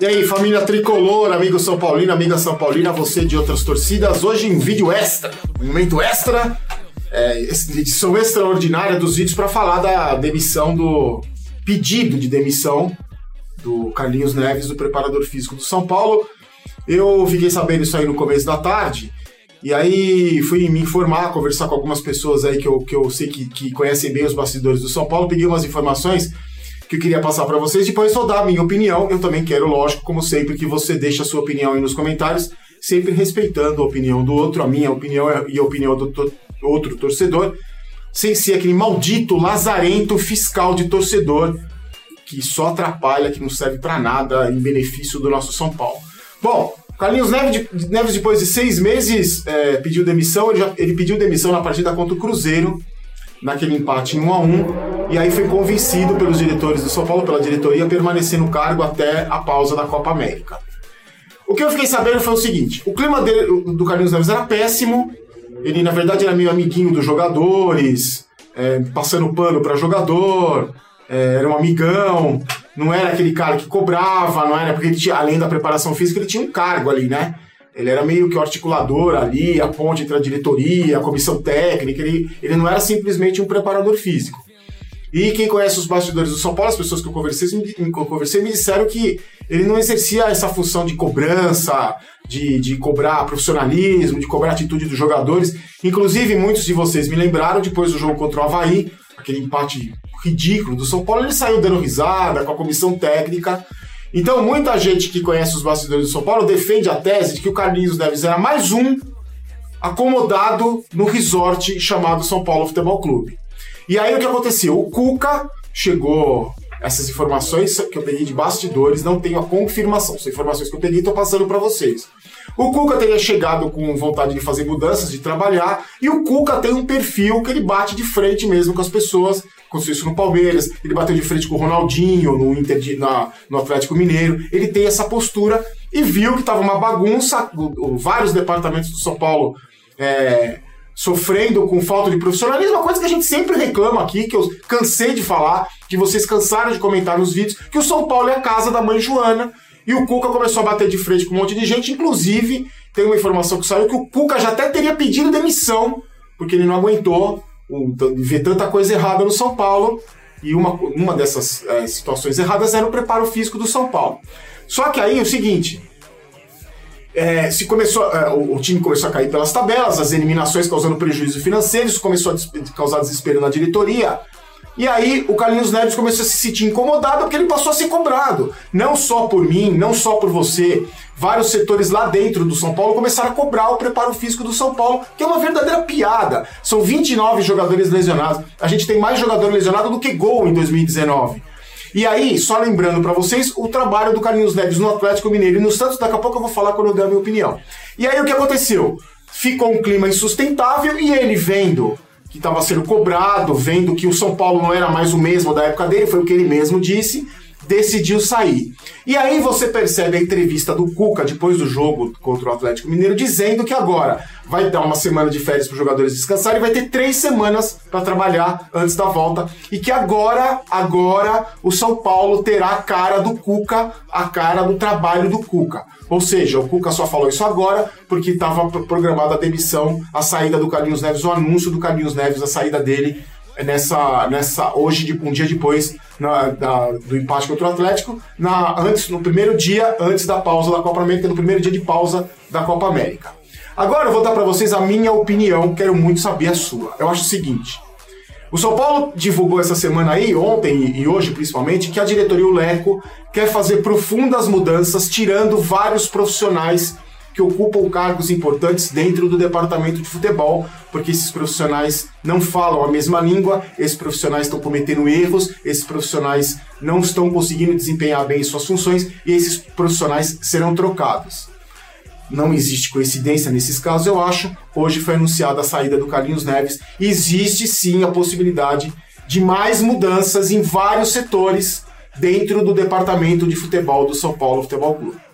E aí, família tricolor, amigo São Paulino, amiga São Paulina, você de outras torcidas, hoje em vídeo extra, um momento extra, é, edição extraordinária dos vídeos para falar da demissão do pedido de demissão do Carlinhos Neves, do preparador físico do São Paulo. Eu fiquei sabendo isso aí no começo da tarde, e aí fui me informar, conversar com algumas pessoas aí que eu, que eu sei que, que conhecem bem os bastidores do São Paulo, peguei umas informações que eu queria passar para vocês. Depois vou dar a minha opinião. Eu também quero, lógico, como sempre, que você deixe a sua opinião aí nos comentários, sempre respeitando a opinião do outro, a minha opinião e a opinião do to outro torcedor, sem ser aquele maldito lazarento fiscal de torcedor que só atrapalha, que não serve para nada em benefício do nosso São Paulo. Bom, Carlinhos Neves, Neves depois de seis meses, é, pediu demissão. Ele, já, ele pediu demissão na partida contra o Cruzeiro naquele empate em 1 a 1 e aí foi convencido pelos diretores do São Paulo, pela diretoria, a permanecer no cargo até a pausa da Copa América. O que eu fiquei sabendo foi o seguinte: o clima dele, do Carlinhos Neves era péssimo. Ele, na verdade, era meio amiguinho dos jogadores, é, passando pano para jogador, é, era um amigão. Não era aquele cara que cobrava, não era porque ele tinha, além da preparação física, ele tinha um cargo ali, né? Ele era meio que o articulador ali, a ponte entre a diretoria, a comissão técnica. Ele, ele não era simplesmente um preparador físico. E quem conhece os bastidores do São Paulo, as pessoas que eu conversei, me, conversei, me disseram que ele não exercia essa função de cobrança, de, de cobrar profissionalismo, de cobrar atitude dos jogadores. Inclusive, muitos de vocês me lembraram, depois do jogo contra o Havaí, aquele empate ridículo do São Paulo, ele saiu dando risada com a comissão técnica então, muita gente que conhece os bastidores do São Paulo defende a tese de que o Carlinhos Neves era mais um acomodado no resort chamado São Paulo Futebol Clube. E aí o que aconteceu? O Cuca chegou. Essas informações que eu peguei de bastidores, não tenho a confirmação. São informações que eu peguei e estou passando para vocês. O Cuca teria chegado com vontade de fazer mudanças, de trabalhar, e o Cuca tem um perfil que ele bate de frente mesmo com as pessoas, aconteceu isso no Palmeiras, ele bateu de frente com o Ronaldinho no, Inter na, no Atlético Mineiro. Ele tem essa postura e viu que estava uma bagunça, vários departamentos do São Paulo é, sofrendo com falta de profissionalismo, uma coisa que a gente sempre reclama aqui, que eu cansei de falar, que vocês cansaram de comentar nos vídeos, que o São Paulo é a casa da mãe Joana. E o Cuca começou a bater de frente com um monte de gente, inclusive tem uma informação que saiu que o Cuca já até teria pedido demissão, porque ele não aguentou um, ver tanta coisa errada no São Paulo, e uma, uma dessas é, situações erradas era o preparo físico do São Paulo. Só que aí é o seguinte. É, se começou, é, o, o, time começou a cair pelas tabelas, as eliminações causando prejuízo financeiro, isso começou a causar desespero na diretoria. E aí o Carlinhos Neves começou a se sentir incomodado porque ele passou a ser cobrado. Não só por mim, não só por você. Vários setores lá dentro do São Paulo começaram a cobrar o preparo físico do São Paulo, que é uma verdadeira piada. São 29 jogadores lesionados. A gente tem mais jogador lesionado do que gol em 2019. E aí, só lembrando para vocês, o trabalho do Carlinhos Neves no Atlético Mineiro e no Santos, daqui a pouco eu vou falar quando eu der a minha opinião. E aí o que aconteceu? Ficou um clima insustentável e ele vendo que estava sendo cobrado, vendo que o São Paulo não era mais o mesmo da época dele, foi o que ele mesmo disse, decidiu sair. E aí você percebe a entrevista do Cuca depois do jogo contra o Atlético Mineiro, dizendo que agora vai dar uma semana de férias para os jogadores descansarem e vai ter três semanas para trabalhar antes da volta. E que agora, agora, o São Paulo terá a cara do Cuca, a cara do trabalho do Cuca. Ou seja, o Cuca só falou isso agora porque estava programada a demissão, a saída do Carlinhos Neves, o anúncio do Carlinhos Neves, a saída dele nessa, nessa hoje, um dia depois na, da, do empate contra o Atlético, na, antes, no primeiro dia antes da pausa da Copa América, no primeiro dia de pausa da Copa América. Agora eu vou dar para vocês a minha opinião, quero muito saber a sua. Eu acho o seguinte. O São Paulo divulgou essa semana aí, ontem e hoje principalmente, que a diretoria o Leco quer fazer profundas mudanças, tirando vários profissionais que ocupam cargos importantes dentro do departamento de futebol, porque esses profissionais não falam a mesma língua, esses profissionais estão cometendo erros, esses profissionais não estão conseguindo desempenhar bem suas funções e esses profissionais serão trocados. Não existe coincidência nesses casos, eu acho. Hoje foi anunciada a saída do Carlinhos Neves. Existe sim a possibilidade de mais mudanças em vários setores dentro do departamento de futebol do São Paulo Futebol Clube.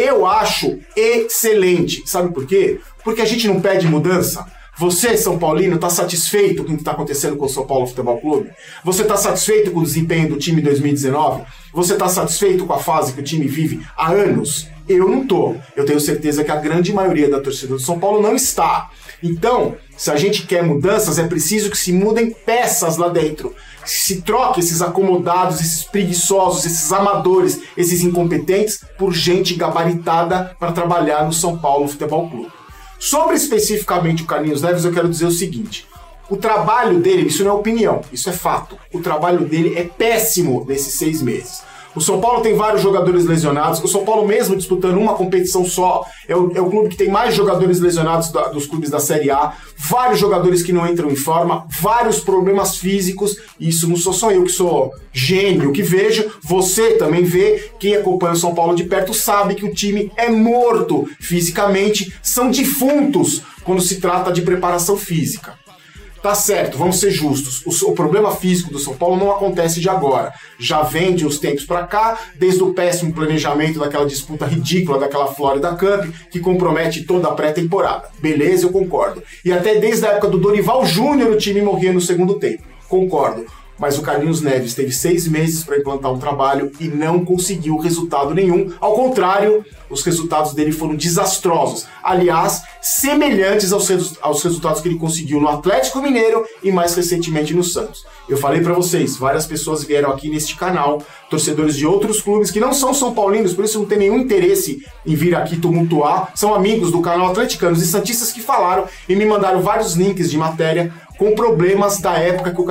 Eu acho excelente. Sabe por quê? Porque a gente não pede mudança. Você, São Paulino, está satisfeito com o que está acontecendo com o São Paulo Futebol Clube? Você está satisfeito com o desempenho do time em 2019? Você está satisfeito com a fase que o time vive há anos? Eu não tô. Eu tenho certeza que a grande maioria da torcida do São Paulo não está. Então, se a gente quer mudanças, é preciso que se mudem peças lá dentro. Se troque esses acomodados, esses preguiçosos, esses amadores, esses incompetentes por gente gabaritada para trabalhar no São Paulo Futebol Clube. Sobre especificamente o Carlinhos Neves, eu quero dizer o seguinte: o trabalho dele, isso não é opinião, isso é fato. O trabalho dele é péssimo nesses seis meses. O São Paulo tem vários jogadores lesionados. O São Paulo, mesmo disputando uma competição só, é o, é o clube que tem mais jogadores lesionados da, dos clubes da Série A. Vários jogadores que não entram em forma, vários problemas físicos. Isso não sou só eu que sou gênio que vejo. Você também vê. Quem acompanha o São Paulo de perto sabe que o time é morto fisicamente. São defuntos quando se trata de preparação física. Tá certo, vamos ser justos. O, o, problema físico do São Paulo não acontece de agora. Já vem de uns tempos para cá, desde o péssimo planejamento daquela disputa ridícula daquela Florida Cup, que compromete toda a pré-temporada. Beleza, eu concordo. E até desde a época do Dorival Júnior o time morria no segundo tempo. Concordo mas o Carlinhos Neves teve seis meses para implantar um trabalho e não conseguiu resultado nenhum. Ao contrário, os resultados dele foram desastrosos. Aliás, semelhantes aos, resu aos resultados que ele conseguiu no Atlético Mineiro e mais recentemente no Santos. Eu falei para vocês, várias pessoas vieram aqui neste canal, torcedores de outros clubes que não são São Paulinos, por isso não tem nenhum interesse em vir aqui tumultuar, são amigos do canal Atleticanos e Santistas que falaram e me mandaram vários links de matéria com problemas da época que o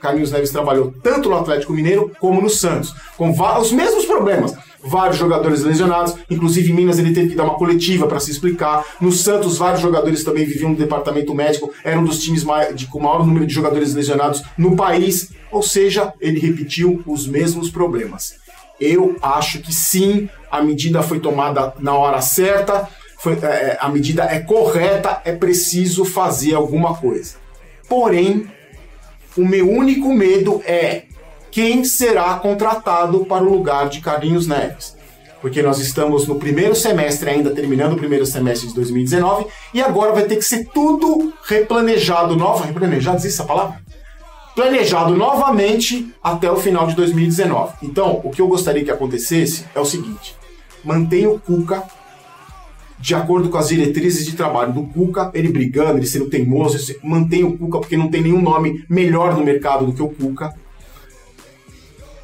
Carlinhos Neves trabalhou tanto no Atlético Mineiro como no Santos, com os mesmos problemas. Vários jogadores lesionados, inclusive em Minas ele teve que dar uma coletiva para se explicar. No Santos, vários jogadores também viviam no departamento médico, era um dos times de, com maior número de jogadores lesionados no país, ou seja, ele repetiu os mesmos problemas. Eu acho que sim, a medida foi tomada na hora certa, foi, é, a medida é correta, é preciso fazer alguma coisa. Porém, o meu único medo é quem será contratado para o lugar de Carlinhos Neves. Porque nós estamos no primeiro semestre, ainda terminando o primeiro semestre de 2019, e agora vai ter que ser tudo replanejado, nova, replanejado, existe essa palavra? Planejado novamente até o final de 2019. Então, o que eu gostaria que acontecesse é o seguinte: mantenha o Cuca de acordo com as diretrizes de trabalho do Cuca, ele brigando, ele sendo teimoso, mantém o Cuca porque não tem nenhum nome melhor no mercado do que o Cuca.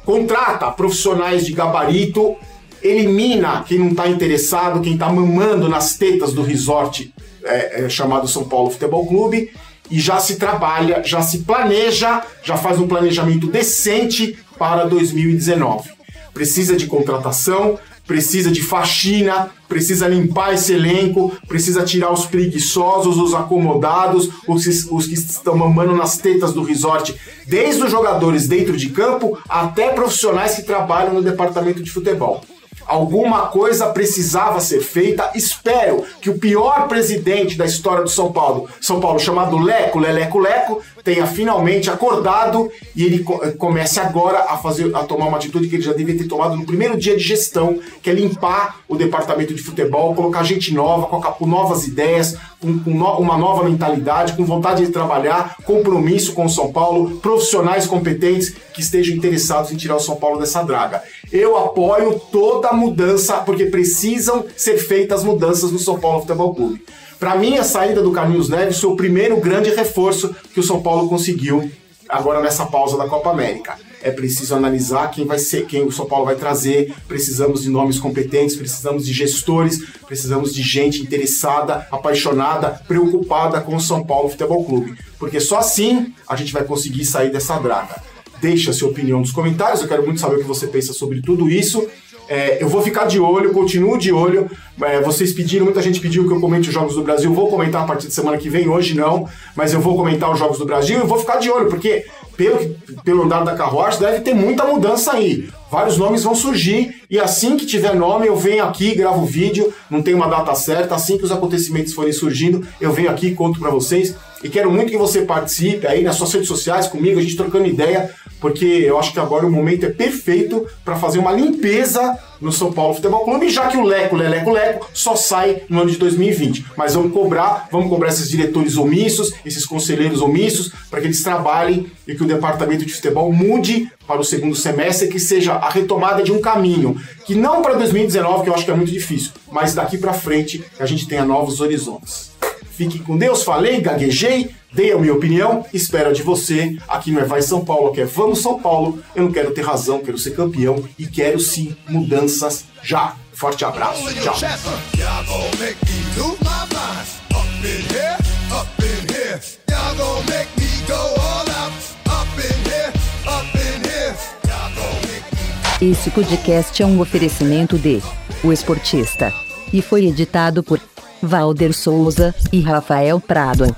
Contrata profissionais de gabarito, elimina quem não está interessado, quem está mamando nas tetas do resort é, é, chamado São Paulo Futebol Clube e já se trabalha, já se planeja, já faz um planejamento decente para 2019. Precisa de contratação, precisa de faxina, precisa limpar esse elenco, precisa tirar os preguiçosos, os acomodados, os, os que estão mamando nas tetas do resort, desde os jogadores dentro de campo até profissionais que trabalham no departamento de futebol. Alguma coisa precisava ser feita. Espero que o pior presidente da história do São Paulo, São Paulo chamado Leco, Leleco Leco, tenha finalmente acordado e ele comece agora a fazer a tomar uma atitude que ele já devia ter tomado no primeiro dia de gestão, que é limpar o departamento de futebol, colocar gente nova, colocar com novas ideias, com, com no, uma nova mentalidade, com vontade de trabalhar, compromisso com o São Paulo, profissionais competentes que estejam interessados em tirar o São Paulo dessa draga. Eu apoio toda a mudança, porque precisam ser feitas mudanças no São Paulo Futebol Clube. Para mim, a saída do Carlinhos Neves foi o primeiro grande reforço que o São Paulo conseguiu agora nessa pausa da Copa América. É preciso analisar quem vai ser, quem o São Paulo vai trazer. Precisamos de nomes competentes, precisamos de gestores, precisamos de gente interessada, apaixonada, preocupada com o São Paulo Futebol Clube. Porque só assim a gente vai conseguir sair dessa draga. Deixa a sua opinião nos comentários, eu quero muito saber o que você pensa sobre tudo isso. É, eu vou ficar de olho, continuo de olho. É, vocês pediram, muita gente pediu que eu comente os Jogos do Brasil. Vou comentar a partir de semana que vem, hoje não, mas eu vou comentar os Jogos do Brasil e vou ficar de olho, porque pelo, pelo andar da carruagem deve ter muita mudança aí. Vários nomes vão surgir e assim que tiver nome eu venho aqui, gravo o vídeo, não tem uma data certa, assim que os acontecimentos forem surgindo, eu venho aqui conto para vocês. E quero muito que você participe aí nas suas redes sociais comigo, a gente trocando ideia porque eu acho que agora o momento é perfeito para fazer uma limpeza no São Paulo Futebol Clube, já que o Leco, Leleco, Leco só sai no ano de 2020. Mas vamos cobrar, vamos cobrar esses diretores omissos, esses conselheiros omissos, para que eles trabalhem e que o departamento de futebol mude para o segundo semestre, que seja a retomada de um caminho, que não para 2019, que eu acho que é muito difícil, mas daqui para frente a gente tenha novos horizontes. Fique com Deus, falei, gaguejei, dei a minha opinião, espero de você. Aqui não é Vai São Paulo, aqui é Vamos São Paulo. Eu não quero ter razão, quero ser campeão e quero sim mudanças já. Forte abraço, tchau. Esse podcast é um oferecimento de O Esportista e foi editado por Valder Souza e Rafael Prado.